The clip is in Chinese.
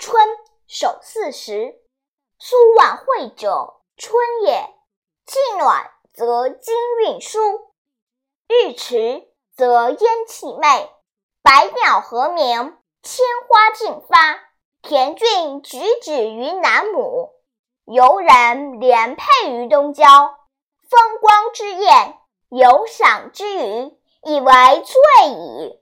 春守四时，苏婉惠者，春也。气暖则金运舒，日迟则烟气昧，百鸟和鸣，千花竞发。田俊举止于南亩，游人连佩于东郊。风光之艳，游赏之余，以为醉矣。